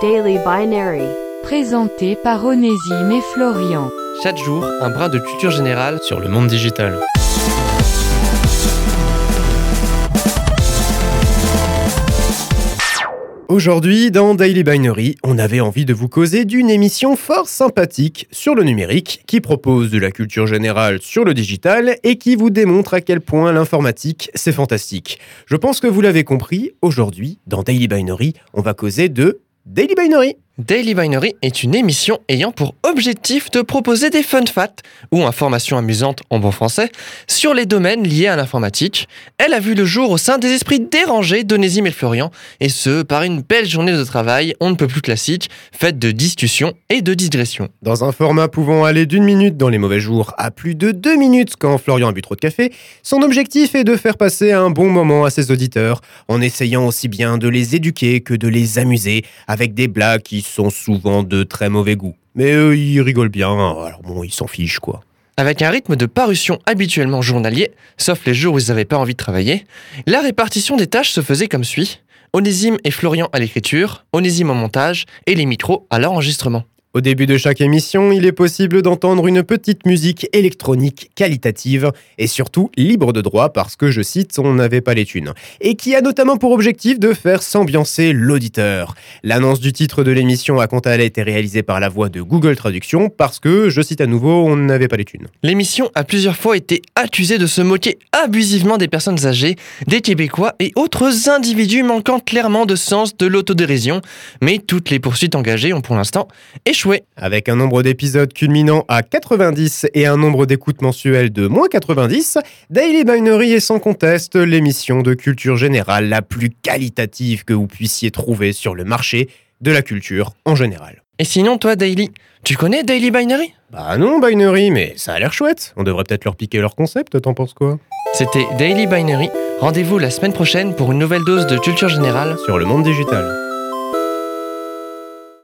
Daily Binary. Présenté par Onésime et Florian. Chaque jour, un brin de culture générale sur le monde digital. Aujourd'hui, dans Daily Binary, on avait envie de vous causer d'une émission fort sympathique sur le numérique qui propose de la culture générale sur le digital et qui vous démontre à quel point l'informatique, c'est fantastique. Je pense que vous l'avez compris, aujourd'hui, dans Daily Binary, on va causer de Daily Binary. Daily Binary est une émission ayant pour objectif de proposer des fun facts, ou informations amusantes en bon français, sur les domaines liés à l'informatique. Elle a vu le jour au sein des esprits dérangés d'Onésime et Florian, et ce, par une belle journée de travail, on ne peut plus classique, faite de discussions et de digressions. Dans un format pouvant aller d'une minute dans les mauvais jours à plus de deux minutes quand Florian a bu trop de café, son objectif est de faire passer un bon moment à ses auditeurs, en essayant aussi bien de les éduquer que de les amuser, avec des blagues qui sont souvent de très mauvais goût. Mais ils rigolent bien, alors bon, ils s'en fichent quoi. Avec un rythme de parution habituellement journalier, sauf les jours où ils n'avaient pas envie de travailler, la répartition des tâches se faisait comme suit. Onésime et Florian à l'écriture, Onésime au montage et les micros à l'enregistrement. Au début de chaque émission, il est possible d'entendre une petite musique électronique qualitative et surtout libre de droit parce que, je cite, on n'avait pas les thunes. Et qui a notamment pour objectif de faire s'ambiancer l'auditeur. L'annonce du titre de l'émission a quant à elle été réalisée par la voix de Google Traduction parce que, je cite à nouveau, on n'avait pas les thunes. L'émission a plusieurs fois été accusée de se moquer abusivement des personnes âgées, des Québécois et autres individus manquant clairement de sens de l'autodérision, mais toutes les poursuites engagées ont pour l'instant échoué. Avec un nombre d'épisodes culminant à 90 et un nombre d'écoutes mensuelles de moins 90, Daily Binary est sans conteste l'émission de culture générale la plus qualitative que vous puissiez trouver sur le marché de la culture en général. Et sinon, toi, Daily, tu connais Daily Binary? Bah non, Binary, mais ça a l'air chouette. On devrait peut-être leur piquer leur concept, t'en penses quoi? C'était Daily Binary. Rendez-vous la semaine prochaine pour une nouvelle dose de culture générale Sur le monde digital.